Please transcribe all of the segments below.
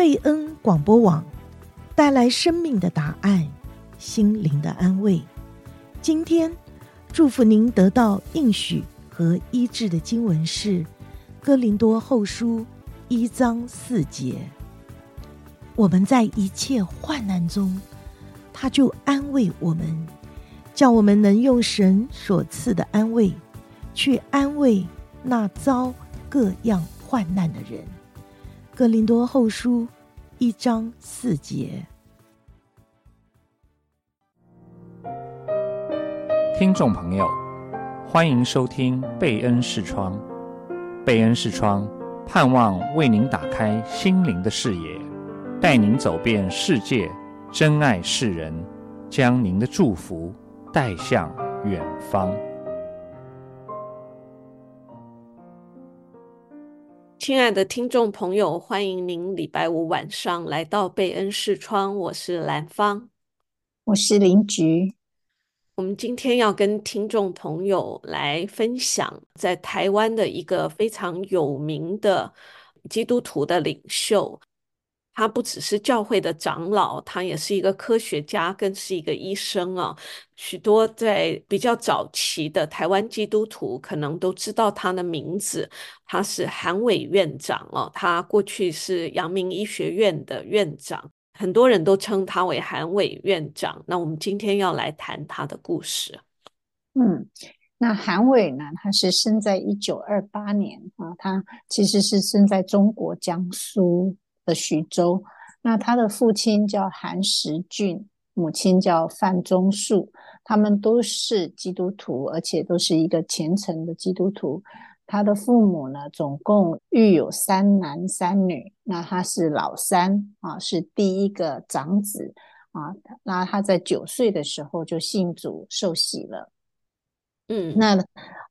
贝恩广播网带来生命的答案，心灵的安慰。今天祝福您得到应许和医治的经文是《哥林多后书》一章四节。我们在一切患难中，他就安慰我们，叫我们能用神所赐的安慰，去安慰那遭各样患难的人。哥林多后书一章四节。听众朋友，欢迎收听贝恩视窗。贝恩视窗盼望为您打开心灵的视野，带您走遍世界，珍爱世人，将您的祝福带向远方。亲爱的听众朋友，欢迎您礼拜五晚上来到贝恩视窗。我是兰芳，我是林菊。我们今天要跟听众朋友来分享，在台湾的一个非常有名的基督徒的领袖。他不只是教会的长老，他也是一个科学家，更是一个医生啊。许多在比较早期的台湾基督徒可能都知道他的名字，他是韩伟院长哦。他过去是阳明医学院的院长，很多人都称他为韩伟院长。那我们今天要来谈他的故事。嗯，那韩伟呢，他是生在一九二八年啊，他其实是生在中国江苏。的徐州，那他的父亲叫韩石俊，母亲叫范宗树，他们都是基督徒，而且都是一个虔诚的基督徒。他的父母呢，总共育有三男三女，那他是老三啊，是第一个长子啊。那他在九岁的时候就信主受洗了。嗯，那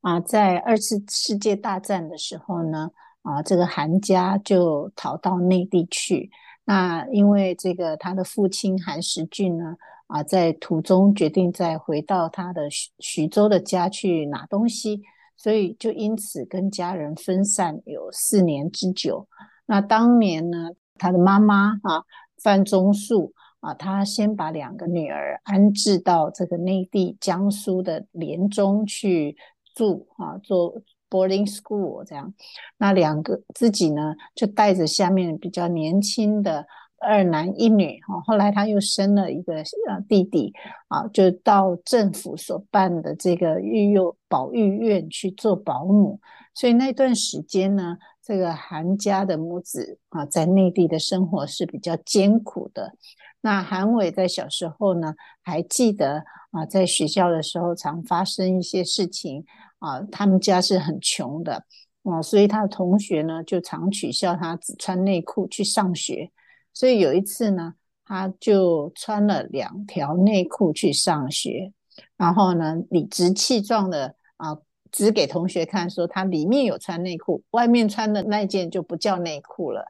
啊，在二次世界大战的时候呢，啊，这个韩家就逃到内地去。那因为这个他的父亲韩时俊呢，啊，在途中决定再回到他的徐徐州的家去拿东西，所以就因此跟家人分散有四年之久。那当年呢，他的妈妈啊，范宗树啊，他先把两个女儿安置到这个内地江苏的连中去住啊，做。Boarding school 这样，那两个自己呢，就带着下面比较年轻的二男一女哈，后来他又生了一个呃弟弟啊，就到政府所办的这个育幼保育院去做保姆，所以那段时间呢，这个韩家的母子啊，在内地的生活是比较艰苦的。那韩伟在小时候呢，还记得啊，在学校的时候常发生一些事情。啊，他们家是很穷的啊，所以他的同学呢就常取笑他只穿内裤去上学。所以有一次呢，他就穿了两条内裤去上学，然后呢理直气壮的啊指给同学看，说他里面有穿内裤，外面穿的那件就不叫内裤了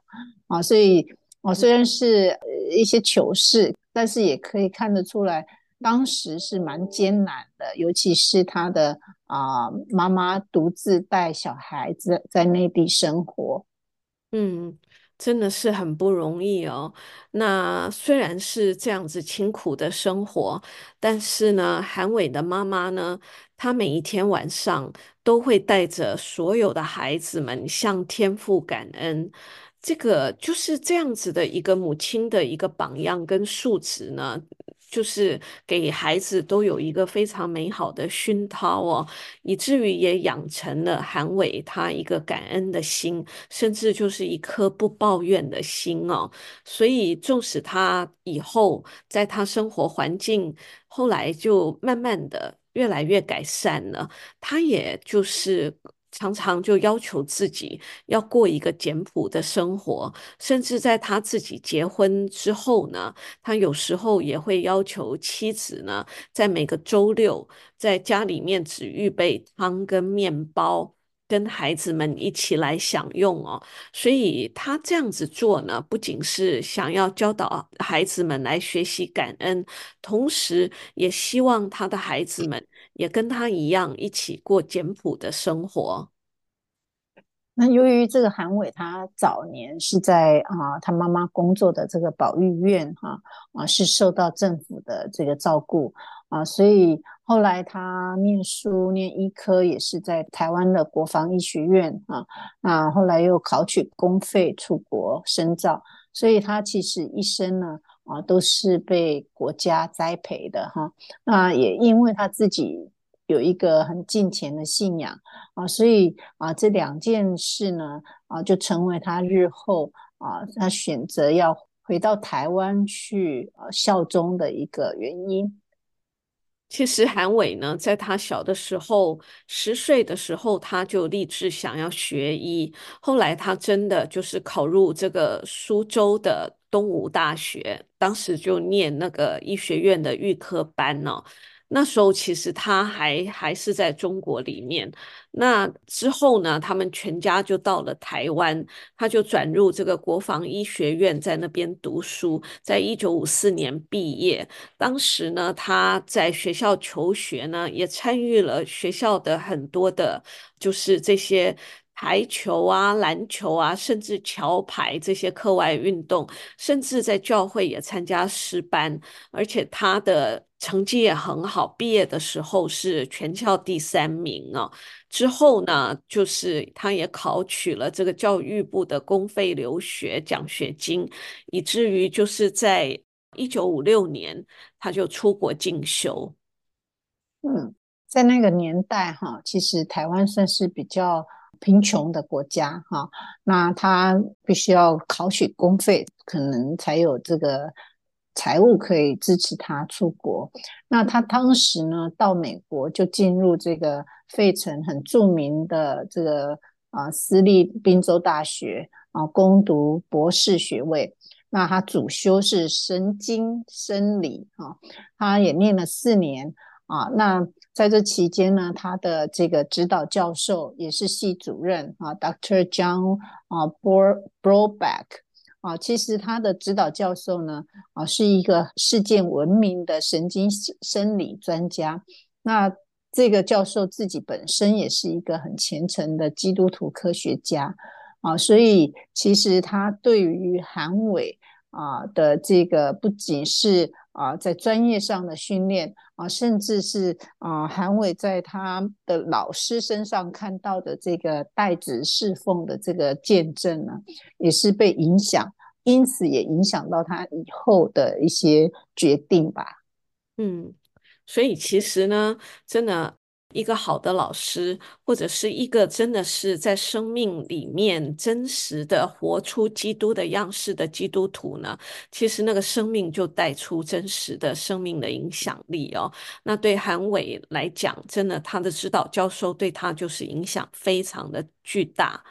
啊。所以我虽然是一些糗事，但是也可以看得出来。当时是蛮艰难的，尤其是他的啊、妈妈独自带小孩子在内地生活，嗯，真的是很不容易哦。那虽然是这样子清苦的生活，但是呢，韩伟的妈妈呢，她每一天晚上都会带着所有的孩子们向天父感恩。这个就是这样子的一个母亲的一个榜样跟素质呢。就是给孩子都有一个非常美好的熏陶哦，以至于也养成了韩伟他一个感恩的心，甚至就是一颗不抱怨的心哦。所以，纵使他以后在他生活环境后来就慢慢的越来越改善了，他也就是。常常就要求自己要过一个简朴的生活，甚至在他自己结婚之后呢，他有时候也会要求妻子呢，在每个周六在家里面只预备汤跟面包，跟孩子们一起来享用哦。所以他这样子做呢，不仅是想要教导孩子们来学习感恩，同时也希望他的孩子们。也跟他一样一起过简朴的生活。那由于这个韩伟他早年是在啊他妈妈工作的这个保育院哈啊是受到政府的这个照顾啊，所以后来他念书念医科也是在台湾的国防医学院啊，那后来又考取公费出国深造，所以他其实一生呢啊都是被国家栽培的哈，那也因为他自己。有一个很敬虔的信仰啊，所以啊，这两件事呢啊，就成为他日后啊，他选择要回到台湾去啊效忠的一个原因。其实韩伟呢，在他小的时候，十岁的时候，他就立志想要学医。后来他真的就是考入这个苏州的东吴大学，当时就念那个医学院的预科班呢。那时候其实他还还是在中国里面。那之后呢，他们全家就到了台湾，他就转入这个国防医学院，在那边读书。在一九五四年毕业，当时呢，他在学校求学呢，也参与了学校的很多的，就是这些。排球啊，篮球啊，甚至桥牌这些课外运动，甚至在教会也参加诗班，而且他的成绩也很好，毕业的时候是全校第三名啊。之后呢，就是他也考取了这个教育部的公费留学奖学金，以至于就是在一九五六年他就出国进修。嗯，在那个年代哈，其实台湾算是比较。贫穷的国家哈，那他必须要考取公费，可能才有这个财务可以支持他出国。那他当时呢，到美国就进入这个费城很著名的这个啊私立宾州大学啊，攻读博士学位。那他主修是神经生理哈，他也念了四年啊，那。在这期间呢，他的这个指导教授也是系主任啊，Dr. John 啊，Broadback 啊，其实他的指导教授呢啊是一个世界闻名的神经生理专家。那这个教授自己本身也是一个很虔诚的基督徒科学家啊，所以其实他对于韩伟啊的这个不仅是。啊，在专业上的训练啊，甚至是啊，韩伟在他的老师身上看到的这个代职侍奉的这个见证呢，也是被影响，因此也影响到他以后的一些决定吧。嗯，所以其实呢，真的。一个好的老师，或者是一个真的是在生命里面真实的活出基督的样式的基督徒呢，其实那个生命就带出真实的生命的影响力哦。那对韩伟来讲，真的他的指导教授对他就是影响非常的巨大。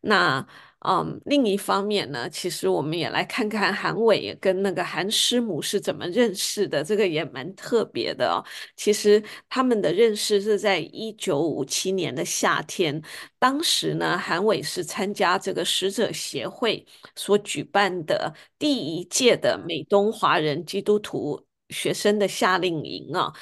那。嗯，另一方面呢，其实我们也来看看韩伟跟那个韩师母是怎么认识的，这个也蛮特别的哦。其实他们的认识是在一九五七年的夏天，当时呢，韩伟是参加这个使者协会所举办的第一届的美东华人基督徒学生的夏令营啊。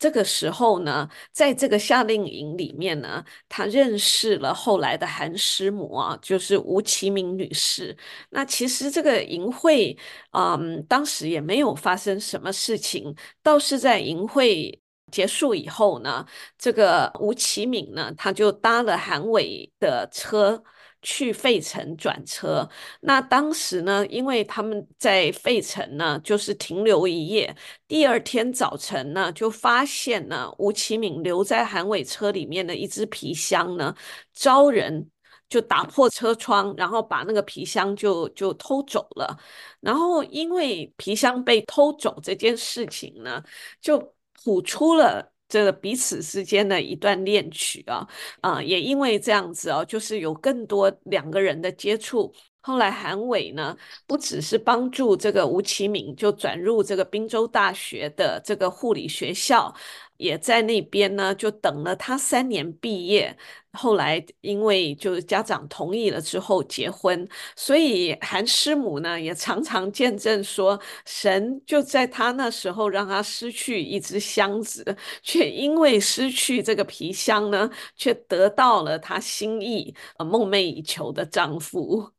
这个时候呢，在这个夏令营里面呢，他认识了后来的韩师母啊，就是吴启敏女士。那其实这个营会，嗯，当时也没有发生什么事情，倒是在营会结束以后呢，这个吴启敏呢，他就搭了韩伟的车。去费城转车，那当时呢，因为他们在费城呢，就是停留一夜。第二天早晨呢，就发现呢，吴启敏留在韩伟车里面的一只皮箱呢，遭人就打破车窗，然后把那个皮箱就就偷走了。然后因为皮箱被偷走这件事情呢，就吐出了。这个彼此之间的一段恋曲啊，啊，也因为这样子哦，就是有更多两个人的接触，后来韩伟呢，不只是帮助这个吴启敏就转入这个滨州大学的这个护理学校，也在那边呢就等了他三年毕业。后来因为就是家长同意了之后结婚，所以韩师母呢也常常见证说，神就在他那时候让他失去一只箱子，却因为失去这个皮箱呢，却得到了他心意呃梦寐以求的丈夫。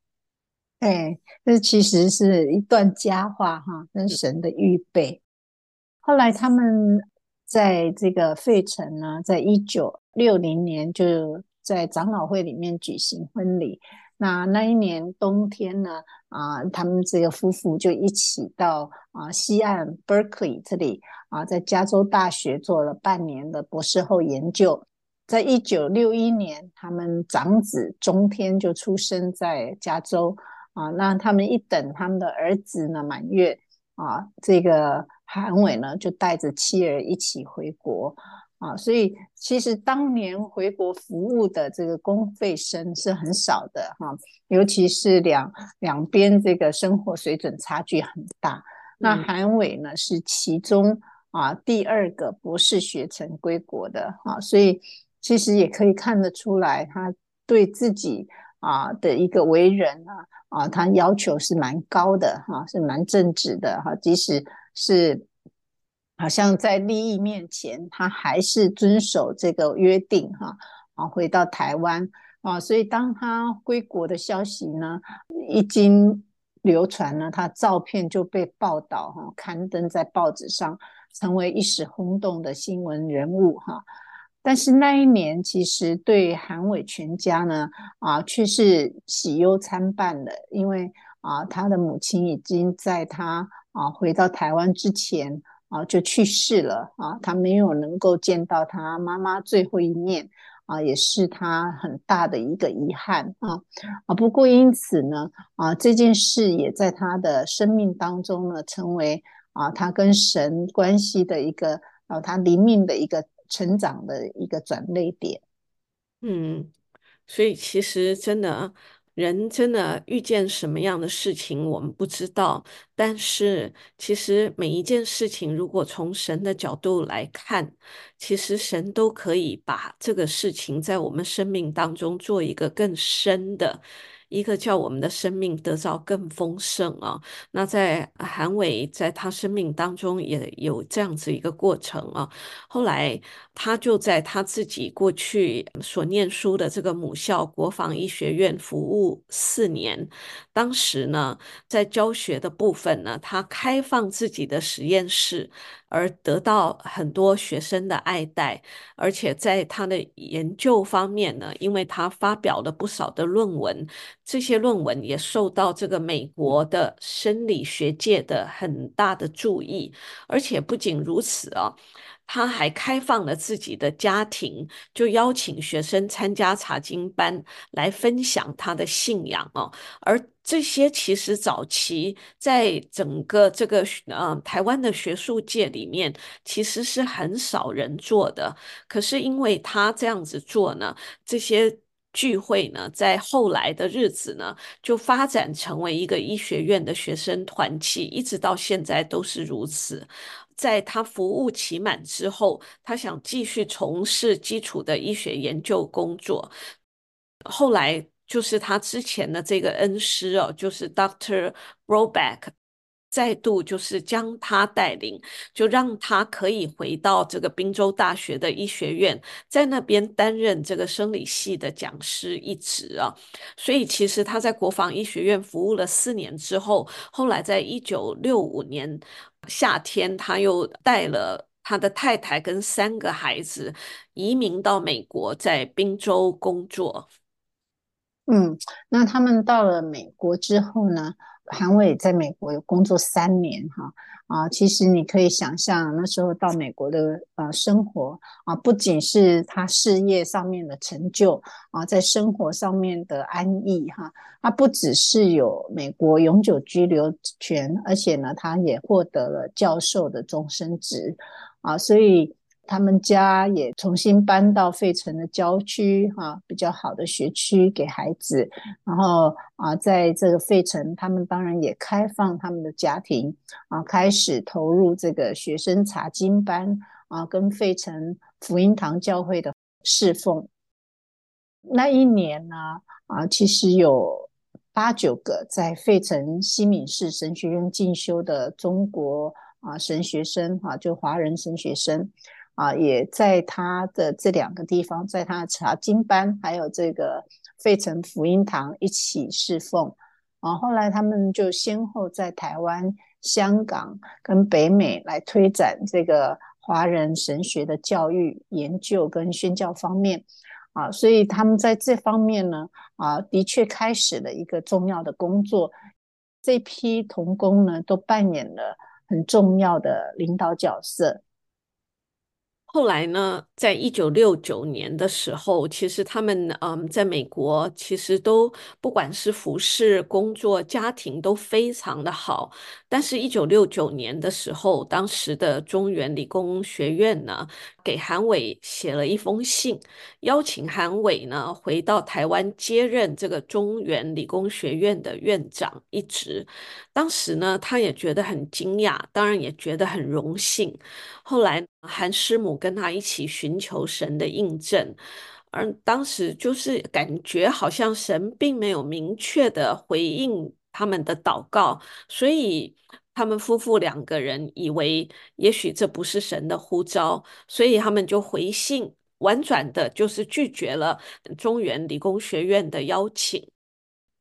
哎，这其实是一段佳话哈，跟神的预备。后来他们在这个费城呢，在一九六零年就在长老会里面举行婚礼。那那一年冬天呢，啊，他们这个夫妇就一起到啊西岸 Berkeley 这里啊，在加州大学做了半年的博士后研究。在一九六一年，他们长子中天就出生在加州。啊，那他们一等他们的儿子呢满月啊，这个韩伟呢就带着妻儿一起回国啊，所以其实当年回国服务的这个公费生是很少的哈，尤其是两两边这个生活水准差距很大。那韩伟呢是其中啊第二个博士学成归国的啊，所以其实也可以看得出来他对自己啊的一个为人啊。啊，他要求是蛮高的哈，是蛮正直的哈，即使是好像在利益面前，他还是遵守这个约定哈。啊，回到台湾啊，所以当他归国的消息呢，一经流传呢，他照片就被报道哈，刊登在报纸上，成为一时轰动的新闻人物哈。但是那一年，其实对韩伟全家呢，啊，却是喜忧参半的，因为啊，他的母亲已经在他啊回到台湾之前啊就去世了啊，他没有能够见到他妈妈最后一面啊，也是他很大的一个遗憾啊啊。不过因此呢，啊，这件事也在他的生命当中呢，成为啊他跟神关系的一个啊，他灵命的一个。成长的一个转捩点，嗯，所以其实真的，人真的遇见什么样的事情，我们不知道。但是，其实每一件事情，如果从神的角度来看，其实神都可以把这个事情在我们生命当中做一个更深的。一个叫我们的生命得到更丰盛啊，那在韩伟在他生命当中也有这样子一个过程啊。后来他就在他自己过去所念书的这个母校国防医学院服务四年。当时呢，在教学的部分呢，他开放自己的实验室。而得到很多学生的爱戴，而且在他的研究方面呢，因为他发表了不少的论文，这些论文也受到这个美国的生理学界的很大的注意，而且不仅如此啊。他还开放了自己的家庭，就邀请学生参加查经班来分享他的信仰哦。而这些其实早期在整个这个呃台湾的学术界里面，其实是很少人做的。可是因为他这样子做呢，这些聚会呢，在后来的日子呢，就发展成为一个医学院的学生团契，一直到现在都是如此。在他服务期满之后，他想继续从事基础的医学研究工作。后来就是他之前的这个恩师哦，就是 Doctor Roback。再度就是将他带领，就让他可以回到这个宾州大学的医学院，在那边担任这个生理系的讲师一职啊。所以其实他在国防医学院服务了四年之后，后来在一九六五年夏天，他又带了他的太太跟三个孩子移民到美国，在宾州工作。嗯，那他们到了美国之后呢？韩伟在美国有工作三年，哈啊，其实你可以想象那时候到美国的呃生活啊，不仅是他事业上面的成就啊，在生活上面的安逸哈，他不只是有美国永久居留权，而且呢，他也获得了教授的终身职。啊，所以他们家也重新搬到费城的郊区，哈，比较好的学区给孩子。然后啊，在这个费城，他们当然也开放他们的家庭啊，开始投入这个学生查经班啊，跟费城福音堂教会的侍奉。那一年呢，啊，其实有八九个在费城西敏寺神学院进修的中国啊神学生，哈，就华人神学生。啊，也在他的这两个地方，在他的查经班，还有这个费城福音堂一起侍奉。啊，后来他们就先后在台湾、香港跟北美来推展这个华人神学的教育研究跟宣教方面。啊，所以他们在这方面呢，啊，的确开始了一个重要的工作。这批同工呢，都扮演了很重要的领导角色。后来呢，在一九六九年的时候，其实他们嗯，在美国其实都不管是服饰、工作、家庭都非常的好。但是，一九六九年的时候，当时的中原理工学院呢，给韩伟写了一封信，邀请韩伟呢回到台湾接任这个中原理工学院的院长一职。当时呢，他也觉得很惊讶，当然也觉得很荣幸。后来，韩师母跟他一起寻求神的印证，而当时就是感觉好像神并没有明确的回应他们的祷告，所以他们夫妇两个人以为也许这不是神的呼召，所以他们就回信，婉转的就是拒绝了中原理工学院的邀请。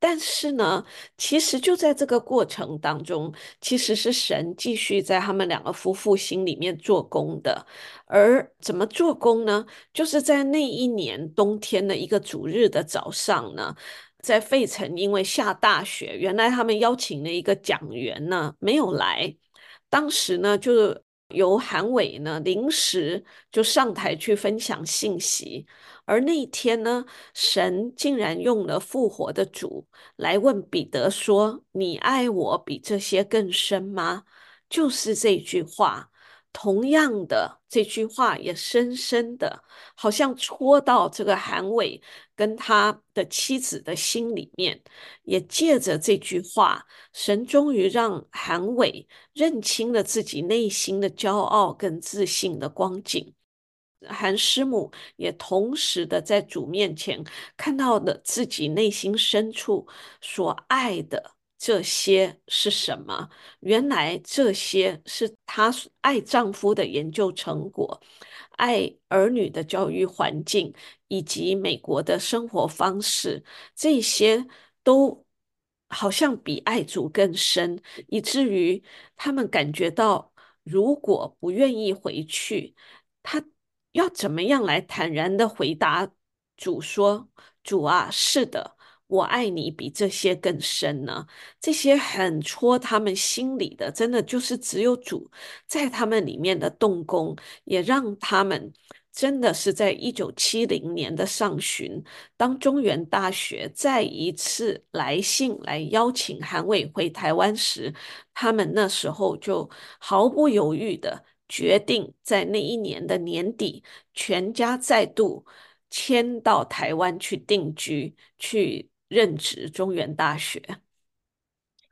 但是呢，其实就在这个过程当中，其实是神继续在他们两个夫妇心里面做工的。而怎么做工呢？就是在那一年冬天的一个主日的早上呢，在费城因为下大雪，原来他们邀请了一个讲员呢，没有来。当时呢，就由韩伟呢临时就上台去分享信息。而那一天呢，神竟然用了复活的主来问彼得说：“你爱我比这些更深吗？”就是这句话。同样的，这句话也深深的，好像戳到这个韩伟跟他的妻子的心里面。也借着这句话，神终于让韩伟认清了自己内心的骄傲跟自信的光景。韩师母也同时的在主面前看到了自己内心深处所爱的这些是什么？原来这些是她爱丈夫的研究成果，爱儿女的教育环境，以及美国的生活方式，这些都好像比爱主更深，以至于他们感觉到，如果不愿意回去，他。要怎么样来坦然的回答主说：“主啊，是的，我爱你比这些更深呢？”这些很戳他们心里的，真的就是只有主在他们里面的动工，也让他们真的是在一九七零年的上旬，当中原大学再一次来信来邀请韩伟回台湾时，他们那时候就毫不犹豫的。决定在那一年的年底，全家再度迁到台湾去定居，去任职中原大学。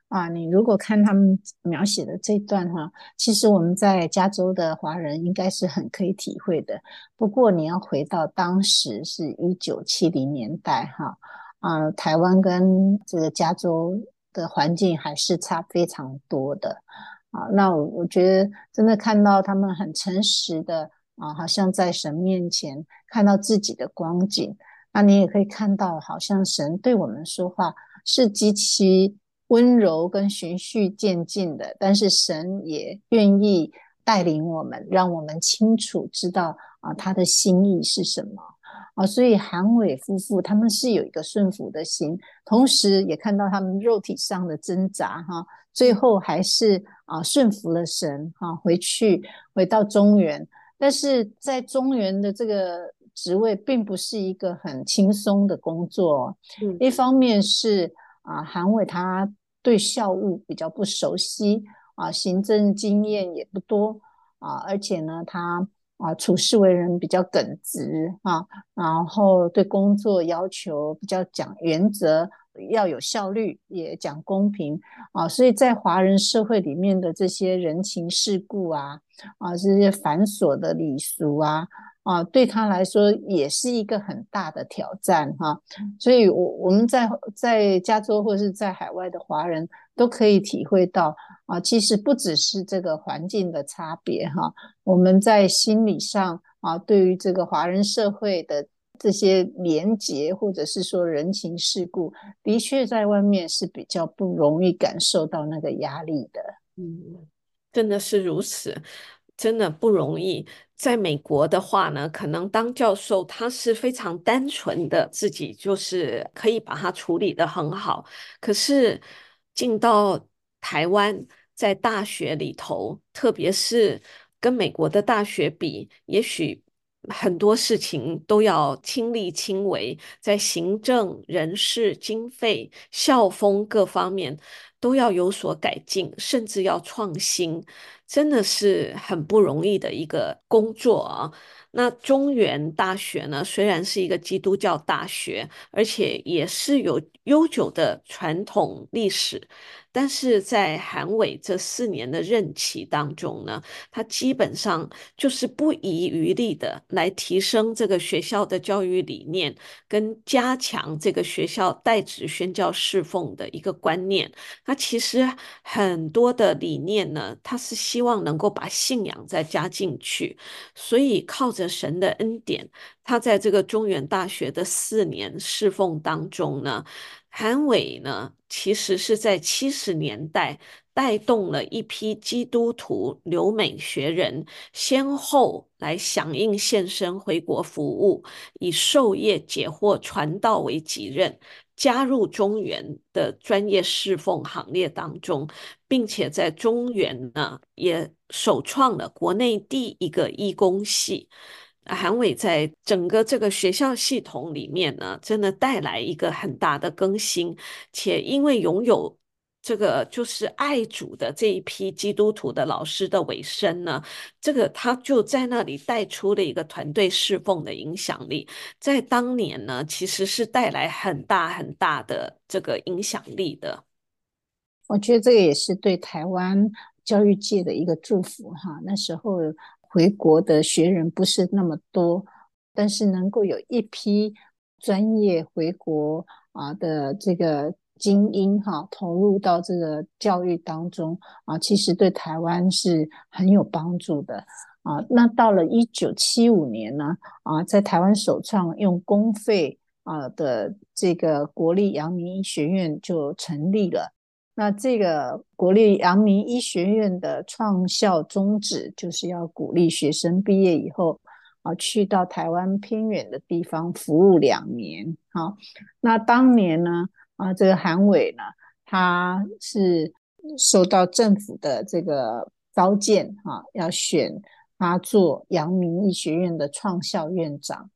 啊，你如果看他们描写的这段哈，其实我们在加州的华人应该是很可以体会的。不过你要回到当时是一九七零年代哈，啊，台湾跟这个加州的环境还是差非常多的。啊，那我我觉得真的看到他们很诚实的啊，好像在神面前看到自己的光景。那你也可以看到，好像神对我们说话是极其温柔跟循序渐进的，但是神也愿意带领我们，让我们清楚知道啊他的心意是什么啊。所以韩伟夫妇他们是有一个顺服的心，同时也看到他们肉体上的挣扎哈。最后还是啊顺服了神哈，回去回到中原，但是在中原的这个职位并不是一个很轻松的工作。嗯，一方面是啊韩伟他对校务比较不熟悉啊，行政经验也不多啊，而且呢他啊，处事为人比较耿直啊，然后对工作要求比较讲原则，要有效率，也讲公平啊，所以在华人社会里面的这些人情世故啊，啊，这些繁琐的礼俗啊。啊，对他来说也是一个很大的挑战哈，所以，我我们在在加州或是在海外的华人都可以体会到啊，其实不只是这个环境的差别哈，我们在心理上啊，对于这个华人社会的这些连结或者是说人情世故，的确在外面是比较不容易感受到那个压力的。嗯，真的是如此。真的不容易。在美国的话呢，可能当教授他是非常单纯的，自己就是可以把它处理得很好。可是进到台湾，在大学里头，特别是跟美国的大学比，也许很多事情都要亲力亲为，在行政、人事、经费、校风各方面都要有所改进，甚至要创新。真的是很不容易的一个工作啊。那中原大学呢，虽然是一个基督教大学，而且也是有悠久的传统历史。但是在韩伟这四年的任期当中呢，他基本上就是不遗余力的来提升这个学校的教育理念，跟加强这个学校代职宣教侍奉的一个观念。他其实很多的理念呢，他是希望能够把信仰再加进去，所以靠着神的恩典，他在这个中原大学的四年侍奉当中呢。韩伟呢，其实是在七十年代带动了一批基督徒留美学人，先后来响应献身回国服务，以授业解惑、传道为己任，加入中原的专业侍奉行列当中，并且在中原呢也首创了国内第一个义工系。韩伟在整个这个学校系统里面呢，真的带来一个很大的更新，且因为拥有这个就是爱主的这一批基督徒的老师的尾声呢，这个他就在那里带出了一个团队侍奉的影响力，在当年呢，其实是带来很大很大的这个影响力的。我觉得这个也是对台湾教育界的一个祝福哈，那时候。回国的学人不是那么多，但是能够有一批专业回国啊的这个精英哈，投入到这个教育当中啊，其实对台湾是很有帮助的啊。那到了一九七五年呢啊，在台湾首创用公费啊的这个国立阳明医学院就成立了。那这个国立阳明医学院的创校宗旨，就是要鼓励学生毕业以后啊，去到台湾偏远的地方服务两年。好，那当年呢啊，这个韩伟呢，他是受到政府的这个召见啊，要选他做阳明医学院的创校院长。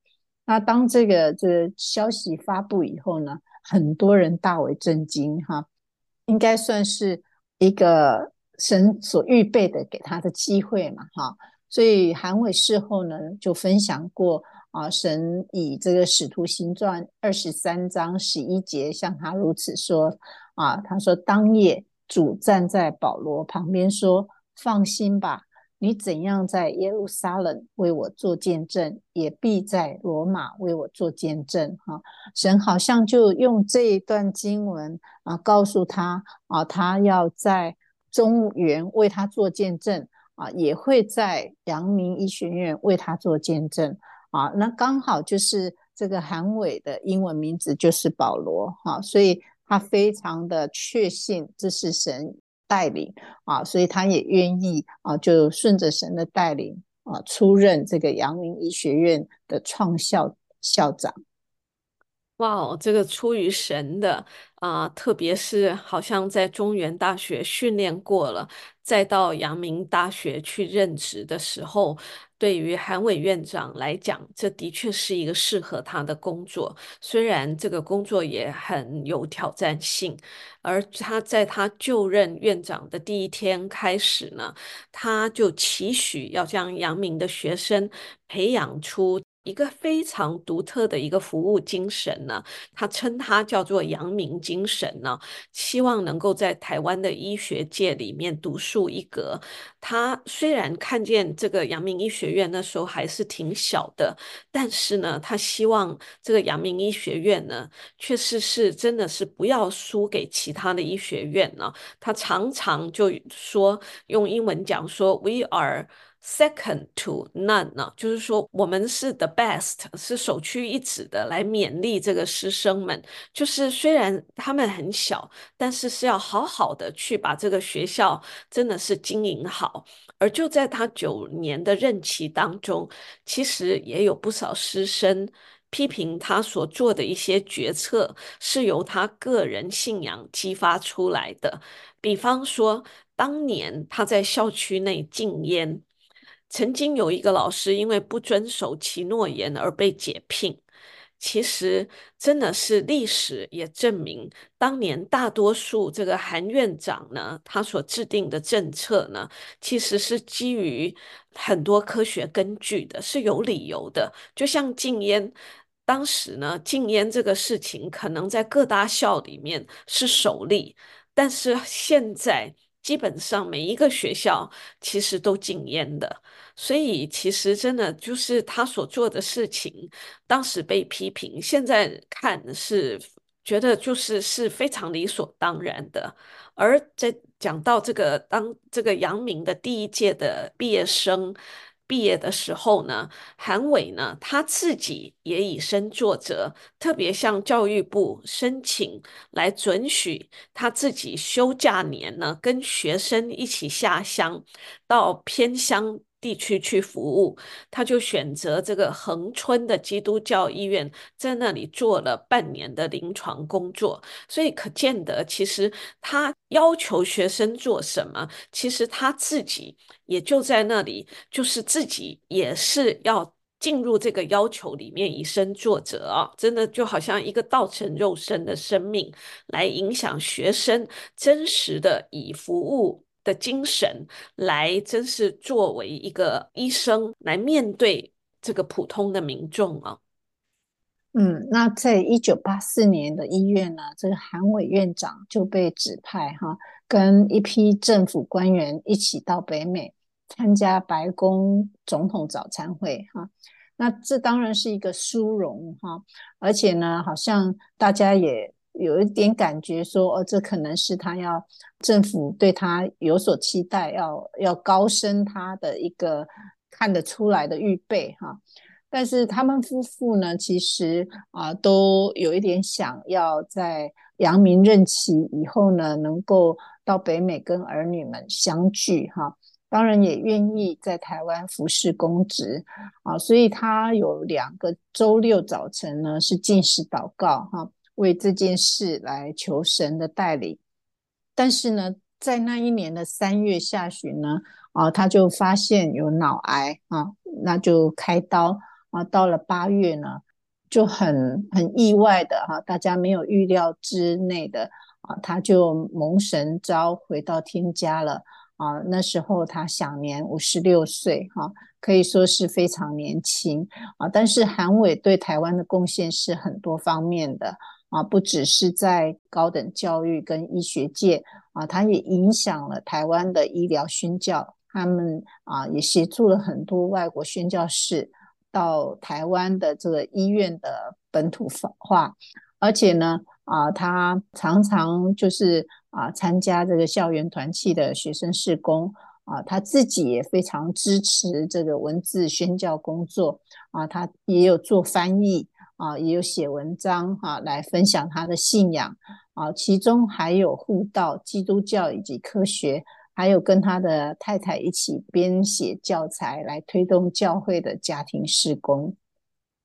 那当这个这个消息发布以后呢，很多人大为震惊哈。应该算是一个神所预备的给他的机会嘛，哈，所以韩伟事后呢就分享过啊，神以这个使徒行传二十三章十一节向他如此说啊，他说当夜主站在保罗旁边说，放心吧。你怎样在耶路撒冷为我做见证，也必在罗马为我做见证。哈，神好像就用这一段经文啊，告诉他啊，他要在中原为他做见证啊，也会在阳明医学院为他做见证啊。那刚好就是这个韩伟的英文名字就是保罗哈，所以他非常的确信这是神。带领啊，所以他也愿意啊，就顺着神的带领啊，出任这个阳明医学院的创校校长。哇哦，这个出于神的啊，特别是好像在中原大学训练过了，再到阳明大学去任职的时候，对于韩伟院长来讲，这的确是一个适合他的工作。虽然这个工作也很有挑战性，而他在他就任院长的第一天开始呢，他就期许要将阳明的学生培养出。一个非常独特的一个服务精神呢，他称它叫做阳明精神呢，希望能够在台湾的医学界里面独树一格。他虽然看见这个阳明医学院那时候还是挺小的，但是呢，他希望这个阳明医学院呢，确实是真的是不要输给其他的医学院呢。他常常就说，用英文讲说，We are。Second to none 呢，就是说我们是 the best，是首屈一指的，来勉励这个师生们。就是虽然他们很小，但是是要好好的去把这个学校真的是经营好。而就在他九年的任期当中，其实也有不少师生批评他所做的一些决策是由他个人信仰激发出来的。比方说，当年他在校区内禁烟。曾经有一个老师因为不遵守其诺言而被解聘。其实真的是历史也证明，当年大多数这个韩院长呢，他所制定的政策呢，其实是基于很多科学根据的，是有理由的。就像禁烟，当时呢，禁烟这个事情可能在各大校里面是首例，但是现在。基本上每一个学校其实都禁烟的，所以其实真的就是他所做的事情，当时被批评，现在看是觉得就是是非常理所当然的。而在讲到这个当这个阳明的第一届的毕业生。毕业的时候呢，韩伟呢，他自己也以身作则，特别向教育部申请来准许他自己休假年呢，跟学生一起下乡到偏乡。地区去服务，他就选择这个恒春的基督教医院，在那里做了半年的临床工作。所以可见得，其实他要求学生做什么，其实他自己也就在那里，就是自己也是要进入这个要求里面，以身作则啊！真的就好像一个道成肉身的生命，来影响学生，真实的以服务。的精神来，真是作为一个医生来面对这个普通的民众啊。嗯，那在一九八四年的一月呢，这个韩伟院长就被指派哈，跟一批政府官员一起到北美参加白宫总统早餐会哈。那这当然是一个殊荣哈，而且呢，好像大家也。有一点感觉说，哦，这可能是他要政府对他有所期待，要要高升他的一个看得出来的预备哈。但是他们夫妇呢，其实啊，都有一点想要在阳明任期以后呢，能够到北美跟儿女们相聚哈。当然也愿意在台湾服侍公职啊，所以他有两个周六早晨呢是进食祷告哈。为这件事来求神的带领，但是呢，在那一年的三月下旬呢，啊，他就发现有脑癌啊，那就开刀啊。到了八月呢，就很很意外的哈，大家没有预料之内的啊，他就蒙神召回到天家了啊。那时候他享年五十六岁哈，可以说是非常年轻啊。但是韩伟对台湾的贡献是很多方面的。啊，不只是在高等教育跟医学界啊，他也影响了台湾的医疗宣教。他们啊，也协助了很多外国宣教士到台湾的这个医院的本土化。而且呢，啊，他常常就是啊，参加这个校园团契的学生事工啊，他自己也非常支持这个文字宣教工作啊，他也有做翻译。啊，也有写文章哈、来分享他的信仰啊，其中还有护道、基督教以及科学，还有跟他的太太一起编写教材来推动教会的家庭事工。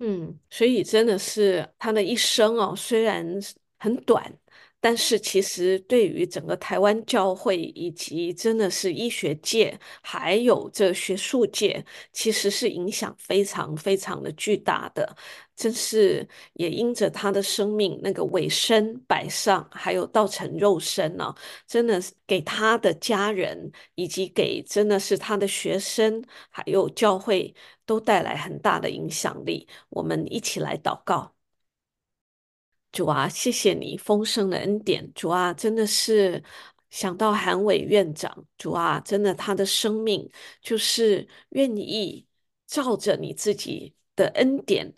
嗯，所以真的是他的一生哦，虽然很短。但是，其实对于整个台湾教会以及真的是医学界，还有这学术界，其实是影响非常非常的巨大的。真是也因着他的生命那个委身摆上，还有道成肉身呢、真的是给他的家人以及给真的是他的学生，还有教会都带来很大的影响力。我们一起来祷告。主啊，谢谢你丰盛的恩典。主啊，真的是想到韩伟院长，主啊，真的他的生命就是愿意照着你自己的恩典，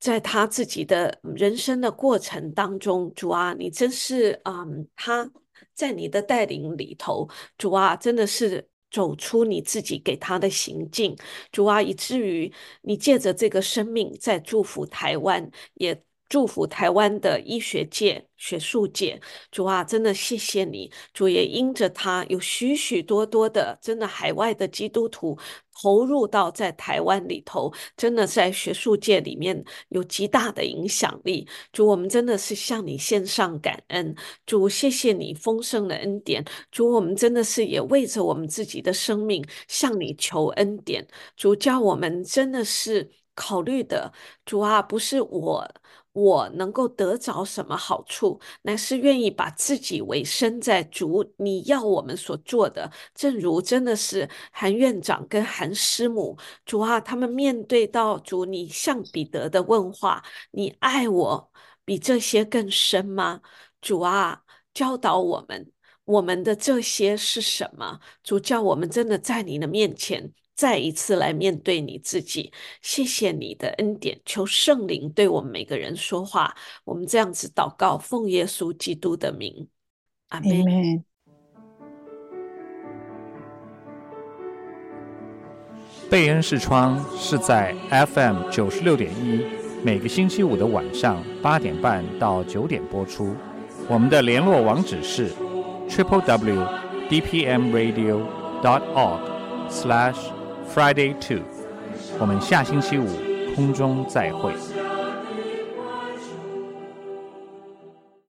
在他自己的人生的过程当中，主啊，你真是嗯，他在你的带领里头，主啊，真的是走出你自己给他的行径，主啊，以至于你借着这个生命在祝福台湾，也。祝福台湾的医学界、学术界，主啊，真的谢谢你，主也因着他有许许多多的真的海外的基督徒投入到在台湾里头，真的在学术界里面有极大的影响力。主，我们真的是向你献上感恩，主，谢谢你丰盛的恩典。主，我们真的是也为着我们自己的生命向你求恩典。主，叫我们真的是考虑的，主啊，不是我。我能够得着什么好处，乃是愿意把自己委身在主你要我们所做的。正如真的是韩院长跟韩师母，主啊，他们面对到主你向彼得的问话：“你爱我比这些更深吗？”主啊，教导我们，我们的这些是什么？主叫我们真的在你的面前。再一次来面对你自己，谢谢你的恩典，求圣灵对我们每个人说话。我们这样子祷告，奉耶稣基督的名，阿门。贝恩视窗是在 FM 九十六点一，每个星期五的晚上八点半到九点播出。我们的联络网址是 triple w d p m radio dot org slash Friday two，我们下星期五空中再会。